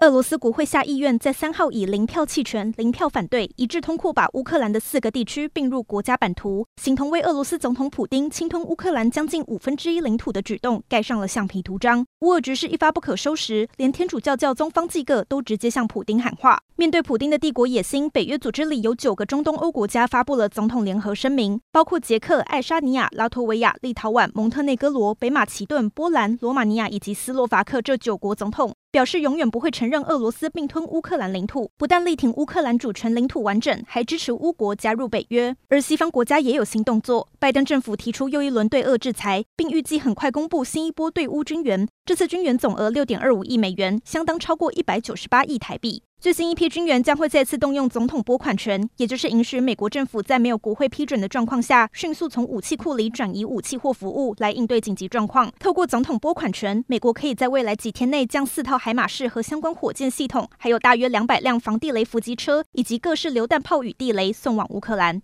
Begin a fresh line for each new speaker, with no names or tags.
俄罗斯国会下议院在三号以零票弃权、零票反对，一致通过把乌克兰的四个地区并入国家版图，形同为俄罗斯总统普丁侵吞乌克兰将近五分之一领土的举动盖上了橡皮图章。乌俄局势一发不可收拾，连天主教教宗方济各都直接向普丁喊话。面对普丁的帝国野心，北约组织里有九个中东欧国家发布了总统联合声明，包括捷克、爱沙尼亚、拉脱维亚、立陶宛、蒙特内哥罗、北马其顿、波兰、罗马尼亚以及斯洛伐克这九国总统。表示永远不会承认俄罗斯并吞乌克兰领土，不但力挺乌克兰主权、领土完整，还支持乌国加入北约。而西方国家也有新动作，拜登政府提出又一轮对俄制裁，并预计很快公布新一波对乌军援。这次军援总额六点二五亿美元，相当超过一百九十八亿台币。最新一批军援将会再次动用总统拨款权，也就是允许美国政府在没有国会批准的状况下，迅速从武器库里转移武器或服务来应对紧急状况。透过总统拨款权，美国可以在未来几天内将四套海马士和相关火箭系统，还有大约两百辆防地雷伏击车以及各式榴弹炮与地雷送往乌克兰。